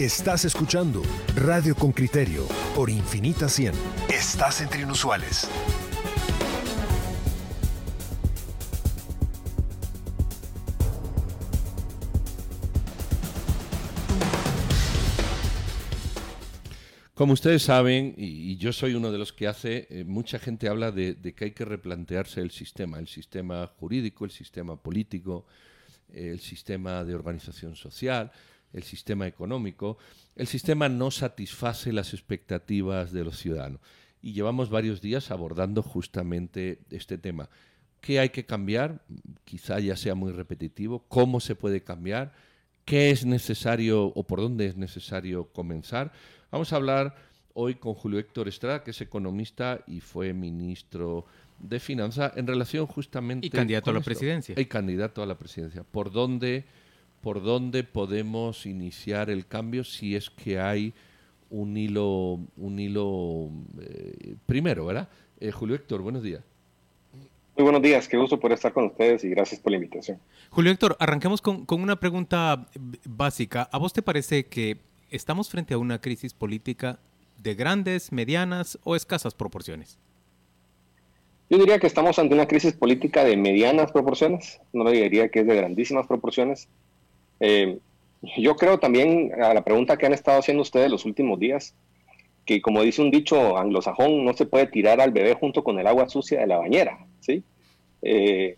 Estás escuchando Radio con Criterio por Infinita 100. Estás entre inusuales. Como ustedes saben, y, yo soy uno de los que hace, eh, mucha gente habla de, que hay que replantearse el sistema, el sistema jurídico, el sistema político, el sistema de organización social, el sistema económico. El sistema no satisface las expectativas de los ciudadanos. Y llevamos varios días abordando justamente este tema. ¿Qué hay que cambiar? Quizá ya sea muy repetitivo. ¿Cómo se puede cambiar? ¿Qué es necesario o por dónde es necesario comenzar? Vamos a hablar hoy con Julio Héctor Estrada, que es economista y fue ministro de Finanzas, en relación justamente... Y candidato a la presidencia. Y candidato a la presidencia. ¿Por dónde, ¿Por dónde podemos iniciar el cambio si es que hay un hilo, un hilo eh, primero, ¿verdad? Eh, Julio Héctor, buenos días. Muy buenos días, qué gusto por estar con ustedes y gracias por la invitación. Julio Héctor, arranquemos con, con una pregunta básica. ¿A vos te parece que ¿estamos frente a una crisis política de grandes, medianas o escasas proporciones? Yo diría que estamos ante una crisis política de medianas proporciones, no diría que es de grandísimas proporciones. Eh, yo creo también a la pregunta que han estado haciendo ustedes los últimos días, que como dice un dicho anglosajón, no se puede tirar al bebé junto con el agua sucia de la bañera, ¿sí? Eh,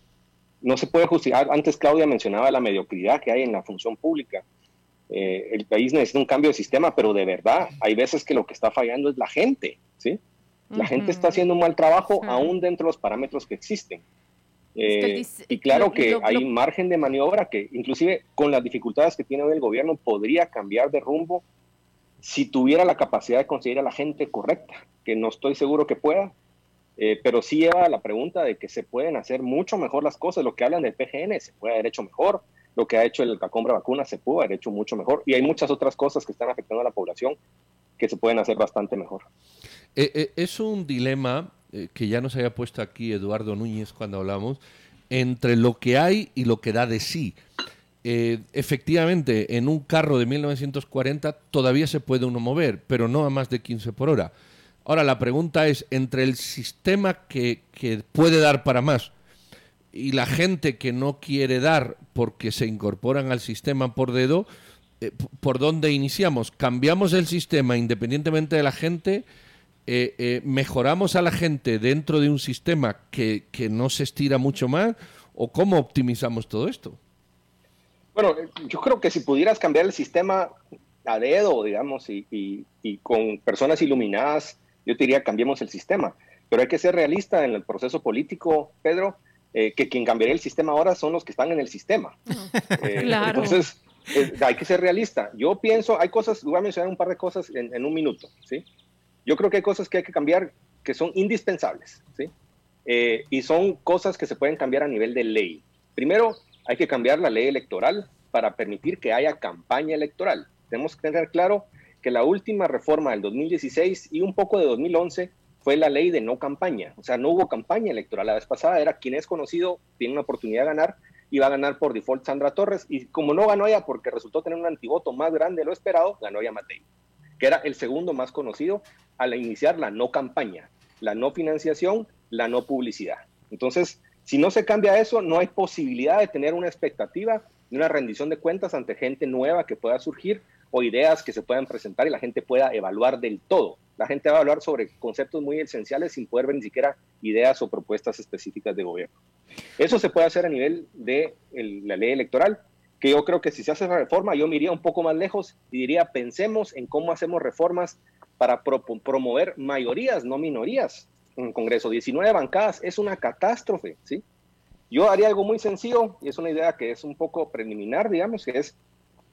no se puede justificar, antes Claudia mencionaba la mediocridad que hay en la función pública. Eh, el país necesita un cambio de sistema, pero de verdad, hay veces que lo que está fallando es la gente, ¿sí? La gente está haciendo un mal trabajo aún dentro de los parámetros que existen. Eh, y claro que hay margen de maniobra que inclusive con las dificultades que tiene hoy el gobierno podría cambiar de rumbo si tuviera la capacidad de conseguir a la gente correcta, que no estoy seguro que pueda, eh, pero sí lleva a la pregunta de que se pueden hacer mucho mejor las cosas, lo que hablan del PGN se puede haber hecho mejor, lo que ha hecho el Cacombra vacuna se pudo haber hecho mucho mejor y hay muchas otras cosas que están afectando a la población que se pueden hacer bastante mejor. Eh, eh, es un dilema eh, que ya nos había puesto aquí Eduardo Núñez cuando hablamos entre lo que hay y lo que da de sí. efectivamente, en un carro de 1940 todavía se puede uno mover, pero no a más de 15 por hora. Ahora la pregunta es, entre el sistema que, que puede dar para más, y la gente que no quiere dar porque se incorporan al sistema por dedo, eh, ¿por dónde iniciamos? ¿Cambiamos el sistema independientemente de la gente? Eh, eh, ¿Mejoramos a la gente dentro de un sistema que, no se estira mucho más? ¿O cómo optimizamos todo esto? Bueno, yo creo que si pudieras cambiar el sistema a dedo, digamos, y, y con personas iluminadas, yo te diría cambiemos el sistema. Pero hay que ser realista en el proceso político, Pedro eh, que quien cambiaría el sistema ahora son los que están en el sistema. Eh, entonces, eh, hay que ser realista. Yo pienso, hay cosas, voy a mencionar un par de cosas en, un minuto, ¿sí? Yo creo que hay cosas que hay que cambiar que son indispensables, ¿sí? y son cosas que se pueden cambiar a nivel de ley. Primero, hay que cambiar la ley electoral para permitir que haya campaña electoral. Tenemos que tener claro que la última reforma del 2016 y un poco de 2011 fue la ley de no campaña. O sea, no hubo campaña electoral. La vez pasada era quien es conocido, tiene una oportunidad de ganar y va a ganar por default Sandra Torres. Y como no ganó ella porque resultó tener un antivoto más grande de lo esperado, ganó ella Matei, que era el segundo más conocido al iniciar la no campaña, la no financiación, la no publicidad. Entonces, si no se cambia eso, no hay posibilidad de tener una expectativa de una rendición de cuentas ante gente nueva que pueda surgir o ideas que se puedan presentar y la gente pueda evaluar del todo la gente va a hablar sobre conceptos muy esenciales sin poder ver ni siquiera ideas o propuestas específicas de gobierno. Eso se puede hacer a nivel de la ley electoral, que yo creo que si se hace esa reforma, yo me iría un poco más lejos y diría, pensemos en cómo hacemos reformas para promover mayorías, no minorías en el Congreso. 19 bancadas es una catástrofe, ¿sí? Yo haría algo muy sencillo, y es una idea que es un poco preliminar, digamos, que es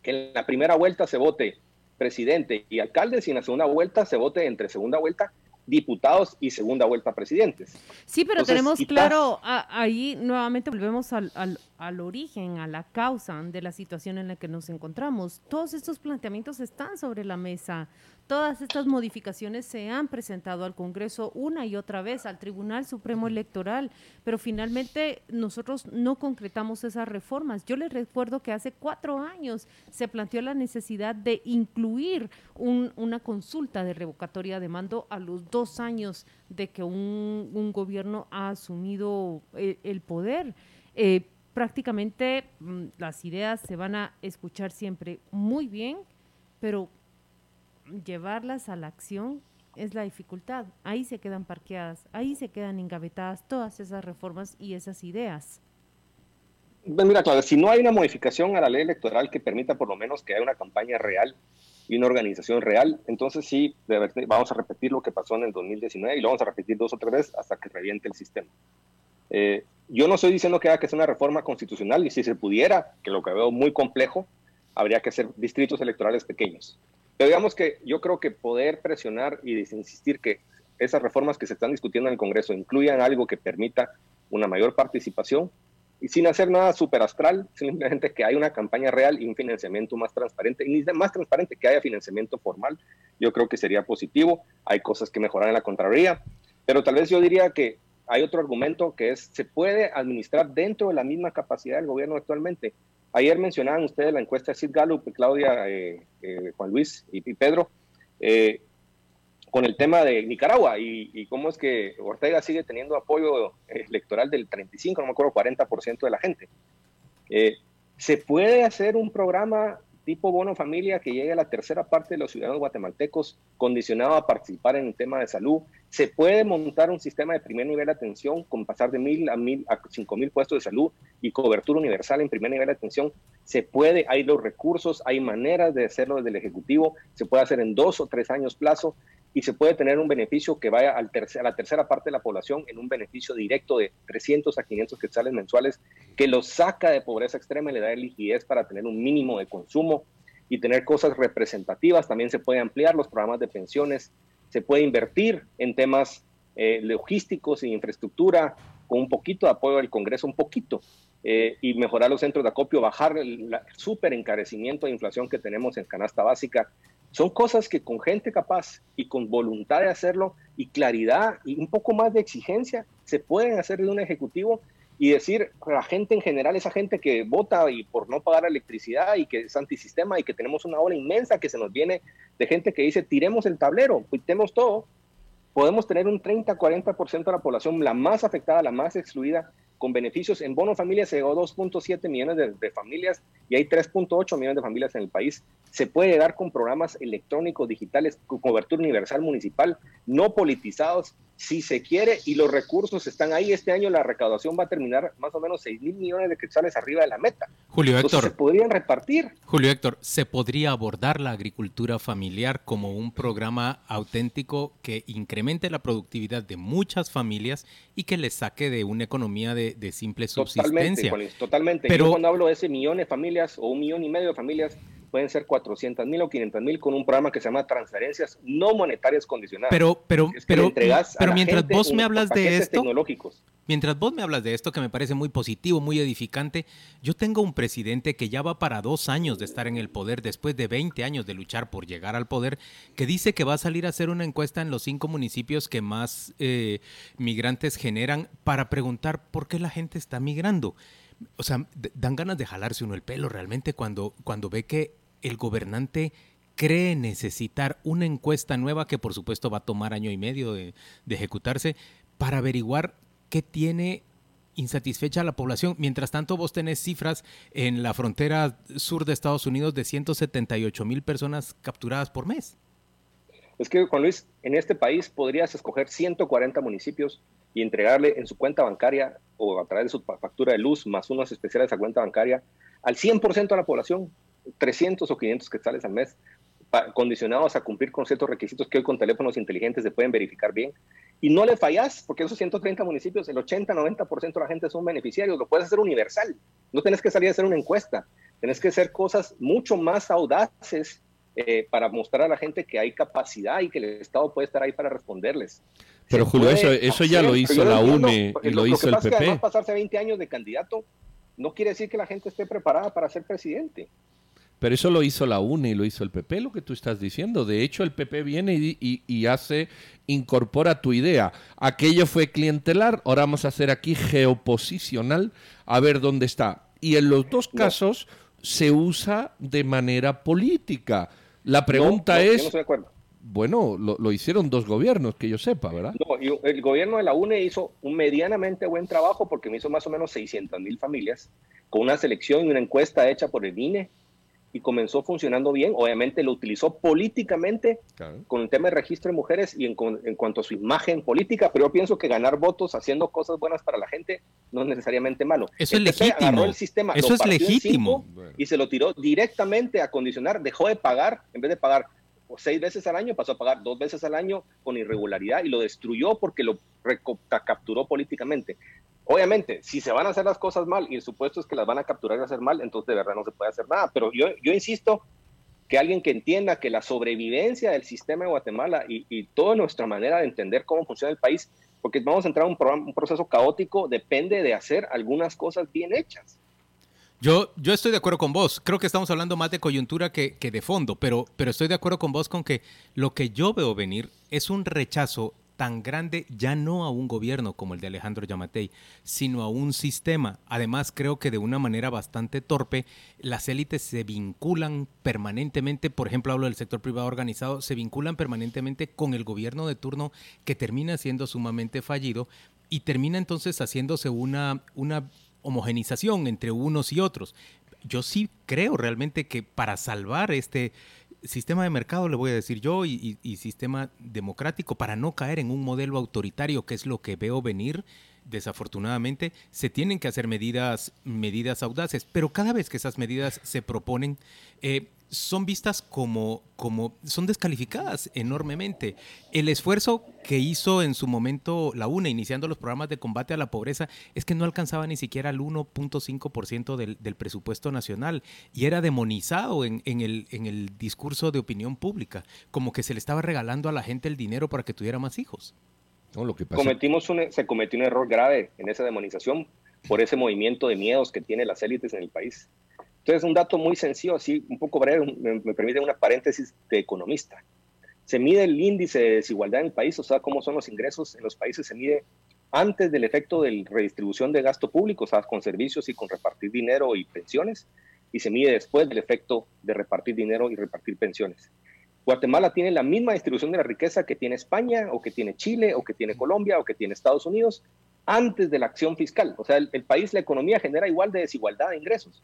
que en la primera vuelta se vote presidente y alcaldes y en la segunda vuelta se vote entre segunda vuelta diputados y segunda vuelta presidentes. Sí, pero tenemos claro, ahí nuevamente volvemos al, al origen, a la causa de la situación en la que nos encontramos. Todos estos planteamientos están sobre la mesa. Todas estas modificaciones se han presentado al Congreso una y otra vez, al Tribunal Supremo Electoral, pero finalmente nosotros no concretamos esas reformas. Yo les recuerdo que hace cuatro años se planteó la necesidad de incluir una consulta de revocatoria de mando a los dos años de que un, gobierno ha asumido eh, el, poder. Eh, prácticamente mm, las ideas se van a escuchar siempre muy bien, pero llevarlas a la acción es la dificultad. Ahí se quedan parqueadas, ahí se quedan engavetadas todas esas reformas y esas ideas. Pues mira, claro, si no hay una modificación a la ley electoral que permita por lo menos que haya una campaña real y una organización real, entonces sí, vamos a repetir lo que pasó en el 2019 y lo vamos a repetir dos o tres veces hasta que reviente el sistema. Eh, yo no estoy diciendo que haya que hacer una reforma constitucional y si se pudiera, que lo que veo muy complejo, habría que hacer distritos electorales pequeños. Pero digamos que yo creo que poder presionar y insistir que esas reformas que se están discutiendo en el Congreso incluyan algo que permita una mayor participación y sin hacer nada super astral, simplemente que haya una campaña real y un financiamiento más transparente, y más transparente que haya financiamiento formal, yo creo que sería positivo. Hay cosas que mejorar en la Contraloría, pero tal vez yo diría que hay otro argumento que es, se puede administrar dentro de la misma capacidad del gobierno actualmente. Ayer mencionaban ustedes la encuesta de Sid Gallup, Claudia, eh, eh, Juan Luis y, Pedro, eh, con el tema de Nicaragua y, cómo es que Ortega sigue teniendo apoyo electoral del 35, no me acuerdo, 40% de la gente. ¿Se puede hacer un programa tipo bono familia que llegue a la tercera parte de los ciudadanos guatemaltecos condicionado a participar en el tema de salud. Se puede montar un sistema de primer nivel de atención con pasar de mil a mil a cinco mil puestos de salud y cobertura universal en primer nivel de atención. Se puede, hay los recursos, hay maneras de hacerlo desde el Ejecutivo, se puede hacer en dos o tres años plazo y se puede tener un beneficio que vaya a la tercera parte de la población en un beneficio directo de 300 a 500 quetzales mensuales que los saca de pobreza extrema y le da liquidez para tener un mínimo de consumo y tener cosas representativas. También se puede ampliar los programas de pensiones, se puede invertir en temas eh, logísticos e infraestructura con un poquito de apoyo del Congreso, un poquito, eh, y mejorar los centros de acopio, bajar el súper encarecimiento de inflación que tenemos en canasta básica son cosas que con gente capaz y con voluntad de hacerlo y claridad y un poco más de exigencia se pueden hacer de un ejecutivo y decir a la gente en general, esa gente que vota y por no pagar electricidad y que es antisistema y que tenemos una ola inmensa que se nos viene de gente que dice tiremos el tablero, quitemos todo, podemos tener un 30-40% de la población, la más afectada, la más excluida, con beneficios. En bono familia se llegó a 2.7 millones de, familias y hay 3.8 millones de familias en el país. Se puede dar con programas electrónicos, digitales, con cobertura universal municipal, no politizados, si se quiere, y los recursos están ahí. Este año la recaudación va a terminar más o menos 6 mil millones de quetzales arriba de la meta. Julio Héctor. se podrían repartir. Julio Héctor, ¿se podría abordar la agricultura familiar como un programa auténtico que incremente la productividad de muchas familias y que les saque de una economía de, simple subsistencia? Totalmente, totalmente. Pero, Yo cuando hablo de ese millón de familias o un millón y medio de familias, pueden ser 400 mil o 500 mil con un programa que se llama transferencias no monetarias condicionadas. Pero, pero, pero, pero mientras vos me hablas de esto, mientras vos me hablas de esto que me parece muy positivo, muy edificante, yo tengo un presidente que ya va para dos años de estar en el poder después de 20 años de luchar por llegar al poder, que dice que va a salir a hacer una encuesta en los cinco municipios que más eh, migrantes generan para preguntar por qué la gente está migrando o sea, dan ganas de jalarse uno el pelo realmente cuando, cuando ve que el gobernante cree necesitar una encuesta nueva que por supuesto va a tomar año y medio de, ejecutarse para averiguar qué tiene insatisfecha la población. Mientras tanto, vos tenés cifras en la frontera sur de Estados Unidos de 178 mil personas capturadas por mes. Es que, Juan Luis, en este país podrías escoger 140 municipios y entregarle en su cuenta bancaria o a través de su factura de luz más unos especiales a cuenta bancaria al 100% de la población 300 o 500 quetzales al mes, condicionados a cumplir con ciertos requisitos que hoy con teléfonos inteligentes se pueden verificar bien. Y no le fallas, porque esos 130 municipios, el 80-90% de la gente son beneficiarios, lo puedes hacer universal. No tienes que salir a hacer una encuesta, tienes que hacer cosas mucho más audaces eh, para mostrar a la gente que hay capacidad y que el Estado puede estar ahí para responderles. Pero Julio, eso, eso ya lo hizo la UNE y lo, hizo el PP. pasarse 20 años de candidato no quiere decir que la gente esté preparada para ser presidente. Pero eso lo hizo la UNE y lo hizo el PP, lo que tú estás diciendo. De hecho, el PP viene y, hace, incorpora tu idea. Aquello fue clientelar, ahora vamos a hacer aquí geoposicional, a ver dónde está. Y en los dos casos se usa de manera política. La pregunta es... no de acuerdo. Bueno, lo, hicieron dos gobiernos, que yo sepa, ¿verdad? No, el gobierno de la UNE hizo un medianamente buen trabajo porque me hizo más o menos 600 mil familias con una selección y una encuesta hecha por el INE y comenzó funcionando bien. Obviamente lo utilizó políticamente con el tema de registro de mujeres y en, cuanto a su imagen política, pero yo pienso que ganar votos haciendo cosas buenas para la gente no es necesariamente malo. Eso es legítimo. El sistema, Eso es legítimo. Y se lo tiró directamente a condicionar, dejó de pagar, en vez de pagar seis veces al año, pasó a pagar dos veces al año con irregularidad y lo destruyó porque lo capturó políticamente. Obviamente, si se van a hacer las cosas mal y el supuesto es que las van a capturar y hacer mal, entonces de verdad no se puede hacer nada. Pero yo, yo insisto que alguien que entienda que la sobrevivencia del sistema de Guatemala y, toda nuestra manera de entender cómo funciona el país, porque vamos a entrar en un, un proceso caótico, depende de hacer algunas cosas bien hechas. Yo, yo estoy de acuerdo con vos. Creo que estamos hablando más de coyuntura que, que, de fondo, pero, pero estoy de acuerdo con vos con que lo que yo veo venir es un rechazo tan grande ya no a un gobierno como el de Alejandro Yamatei, sino a un sistema. Además, creo que de una manera bastante torpe, las élites se vinculan permanentemente, por ejemplo, hablo del sector privado organizado, se vinculan permanentemente con el gobierno de turno que termina siendo sumamente fallido y termina entonces haciéndose una, una homogenización entre unos y otros. Yo sí creo realmente que para salvar este sistema de mercado, le voy a decir yo, y, sistema democrático, para no caer en un modelo autoritario, que es lo que veo venir, desafortunadamente, se tienen que hacer medidas, medidas audaces, pero cada vez que esas medidas se proponen, eh, son vistas como, como, son descalificadas enormemente. El esfuerzo que hizo en su momento la UNE, iniciando los programas de combate a la pobreza, es que no alcanzaba ni siquiera el 1.5% del, del presupuesto nacional y era demonizado en, en, el, en el discurso de opinión pública, como que se le estaba regalando a la gente el dinero para que tuviera más hijos. No, lo que Cometimos se cometió un error grave en esa demonización por ese movimiento de miedos que tienen las élites en el país. Entonces, un dato muy sencillo, así un poco breve, me, permite una paréntesis de economista. Se mide el índice de desigualdad en el país, o sea, cómo son los ingresos en los países, se mide antes del efecto de redistribución de gasto público, o sea, con servicios y con repartir dinero y pensiones, y se mide después del efecto de repartir dinero y repartir pensiones. Guatemala tiene la misma distribución de la riqueza que tiene España, o que tiene Chile, o que tiene Colombia, o que tiene Estados Unidos, antes de la acción fiscal. O sea, el, el país, la economía genera igual de desigualdad de ingresos.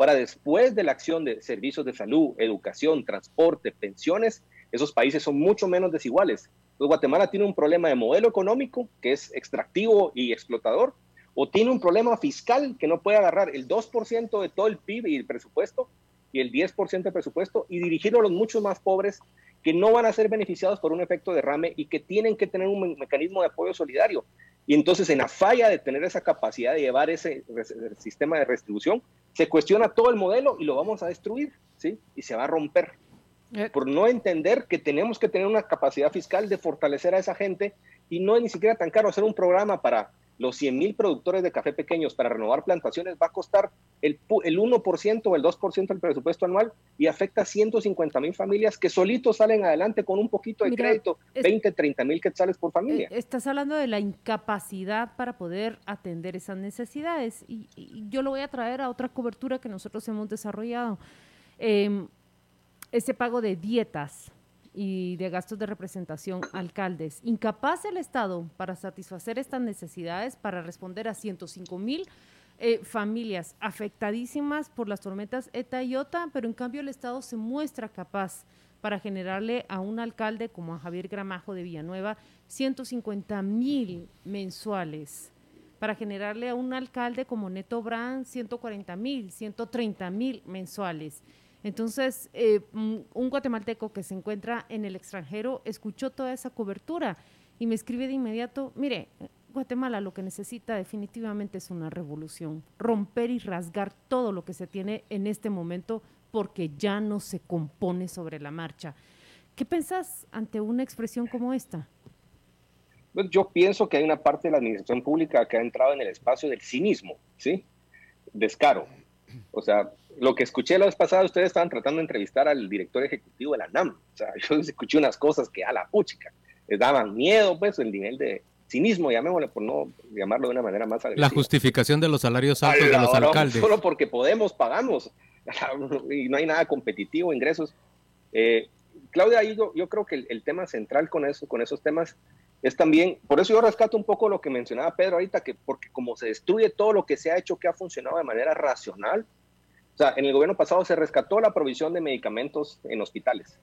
Ahora, después de la acción de servicios de salud, educación, transporte, pensiones, esos países son mucho menos desiguales. Entonces, Guatemala tiene un problema de modelo económico que es extractivo y explotador, o tiene un problema fiscal que no puede agarrar el 2% de todo el PIB y el presupuesto y el 10% del presupuesto y dirigirlo a los muchos más pobres que no van a ser beneficiados por un efecto de derrame y que tienen que tener un mecanismo de apoyo solidario. Y entonces, en la falla de tener esa capacidad de llevar ese sistema de redistribución, se cuestiona todo el modelo y lo vamos a destruir, ¿sí? Y se va a romper. Eh. Por no entender que tenemos que tener una capacidad fiscal de fortalecer a esa gente y no es ni siquiera tan caro hacer un programa para los 100 mil productores de café pequeños para renovar plantaciones va a costar el, el 1% o el 2% del presupuesto anual y afecta a 150 mil familias que solitos salen adelante con un poquito de crédito, 20, 30 mil quetzales por familia. Eh, estás hablando de la incapacidad para poder atender esas necesidades y, yo lo voy a traer a otra cobertura que nosotros hemos desarrollado. Eh, ese pago de dietas y de gastos de representación alcaldes. Incapaz el Estado para satisfacer estas necesidades, para responder a 105 mil eh, familias afectadísimas por las tormentas ETA y OTA, pero en cambio el Estado se muestra capaz para generarle a un alcalde como a Javier Gramajo de Villanueva 150 mil mensuales, para generarle a un alcalde como Neto Brand 140 mil, 130 mil mensuales. Entonces, eh, un guatemalteco que se encuentra en el extranjero escuchó toda esa cobertura y me escribe de inmediato, mire, Guatemala lo que necesita definitivamente es una revolución, romper y rasgar todo lo que se tiene en este momento porque ya no se compone sobre la marcha. ¿Qué pensás ante una expresión como esta? Yo pienso que hay una parte de la administración pública que ha entrado en el espacio del cinismo, ¿sí? descaro. O sea, lo que escuché la vez pasada, ustedes estaban tratando de entrevistar al director ejecutivo de la NAM. O sea, yo escuché unas cosas que a la puchica les daban miedo, pues, el nivel de cinismo, llamémosle, por no llamarlo de una manera más agresiva. La justificación de los salarios altos de los alcaldes. Solo porque podemos, pagamos. y no hay nada competitivo, ingresos. Eh, Claudia, yo, yo creo que el, el, tema central con eso, con esos temas, es también, por eso yo rescato un poco lo que mencionaba Pedro ahorita, que porque como se destruye todo lo que se ha hecho que ha funcionado de manera racional, sea, en el gobierno pasado se rescató la provisión de medicamentos en hospitales,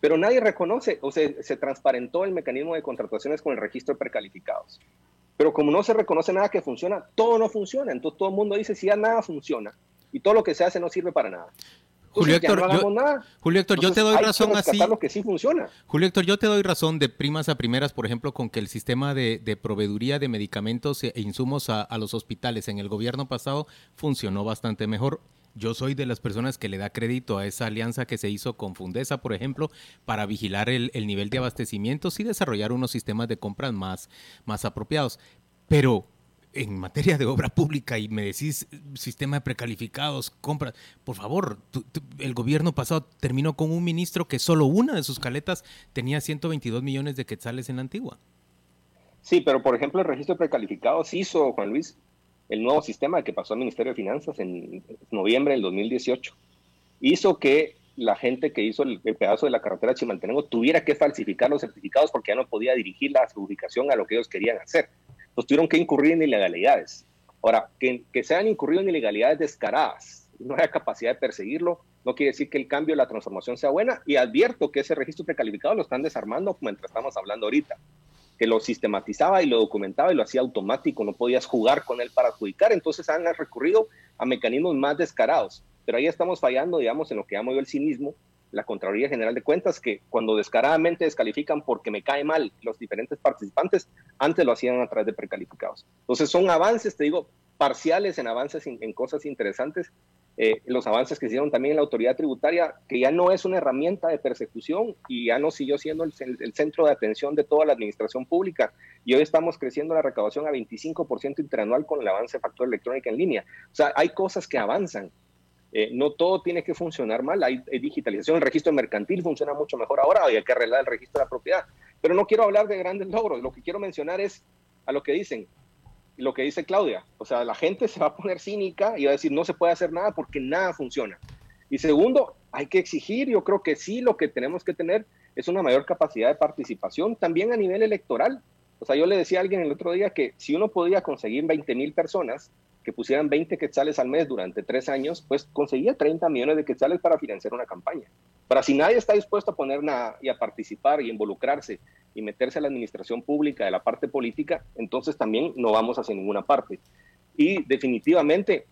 pero nadie reconoce, o sea, se transparentó el mecanismo de contrataciones con el registro de precalificados. Pero como no se reconoce nada que funciona, todo no funciona. Entonces todo el mundo dice, si ya nada funciona y todo lo que se hace no sirve para nada. Julio Héctor, yo, Julio Héctor, yo te doy razón así. Lo que sí funciona. Julio Héctor, yo te doy razón de primas a primeras, por ejemplo, con que el sistema de, proveeduría de medicamentos e insumos a, los hospitales en el gobierno pasado funcionó bastante mejor. Yo soy de las personas que le da crédito a esa alianza que se hizo con Fundesa, por ejemplo, para vigilar el, nivel de abastecimientos y desarrollar unos sistemas de compras más, más apropiados. Pero en materia de obra pública y me decís sistema de precalificados, compras, por favor, el gobierno pasado terminó con un ministro que solo una de sus caletas tenía 122 millones de quetzales en la antigua. Sí, pero por ejemplo el registro de precalificados hizo, Juan Luis, el nuevo sistema que pasó al Ministerio de Finanzas en noviembre del 2018. Hizo que la gente que hizo el, pedazo de la carretera Chimaltenango tuviera que falsificar los certificados porque ya no podía dirigir la ubicación a lo que ellos querían hacer pues tuvieron que incurrir en ilegalidades. Ahora, que, se han incurrido en ilegalidades descaradas, no haya capacidad de perseguirlo, no quiere decir que el cambio, la transformación sea buena, y advierto que ese registro precalificado lo están desarmando mientras estamos hablando ahorita, que lo sistematizaba y lo documentaba y lo hacía automático, no podías jugar con él para adjudicar, entonces han recurrido a mecanismos más descarados, pero ahí estamos fallando, digamos, en lo que llamo yo el cinismo, la Contraloría General de Cuentas, que cuando descaradamente descalifican porque me cae mal los diferentes participantes, antes lo hacían a través de precalificados. Entonces son avances, te digo, parciales en avances en, cosas interesantes. Eh, los avances que hicieron también en la autoridad tributaria, que ya no es una herramienta de persecución y ya no siguió siendo el, centro de atención de toda la administración pública. Y hoy estamos creciendo la recaudación a 25% interanual con el avance de factor electrónica en línea. O sea, hay cosas que avanzan eh, no todo tiene que funcionar mal, hay, digitalización, el registro mercantil funciona mucho mejor ahora, hay que arreglar el registro de la propiedad. Pero no quiero hablar de grandes logros, lo que quiero mencionar es a lo que dicen, lo que dice Claudia, o sea, la gente se va a poner cínica y va a decir no se puede hacer nada porque nada funciona. Y segundo, hay que exigir, yo creo que sí, lo que tenemos que tener es una mayor capacidad de participación también a nivel electoral. O sea, yo le decía a alguien el otro día que si uno podía conseguir 20 mil personas que pusieran 20 quetzales al mes durante tres años, pues conseguía 30 millones de quetzales para financiar una campaña. Pero si nadie está dispuesto a poner nada y a participar y involucrarse y meterse a la administración pública de la parte política, entonces también no vamos hacia ninguna parte. Y definitivamente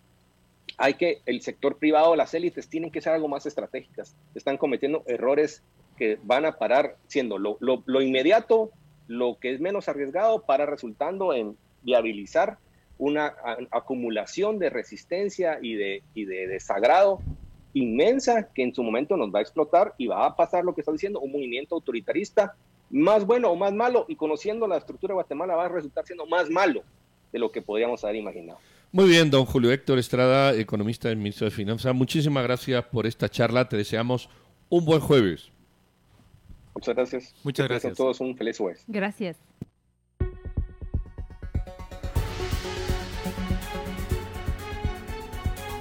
hay que, el sector privado, las élites tienen que ser algo más estratégicas. Están cometiendo errores que van a parar siendo lo, lo inmediato, lo que es menos arriesgado, para resultando en viabilizar una acumulación de resistencia y de, y de desagrado inmensa que en su momento nos va a explotar y va a pasar lo que está diciendo, un movimiento autoritarista más bueno o más malo y conociendo la estructura de Guatemala va a resultar siendo más malo de lo que podríamos haber imaginado. Muy bien, don Julio Héctor Estrada, economista del Ministerio de Finanzas. Muchísimas gracias por esta charla. Te deseamos un buen jueves. Muchas gracias. Muchas gracias. a todos un feliz jueves. Gracias.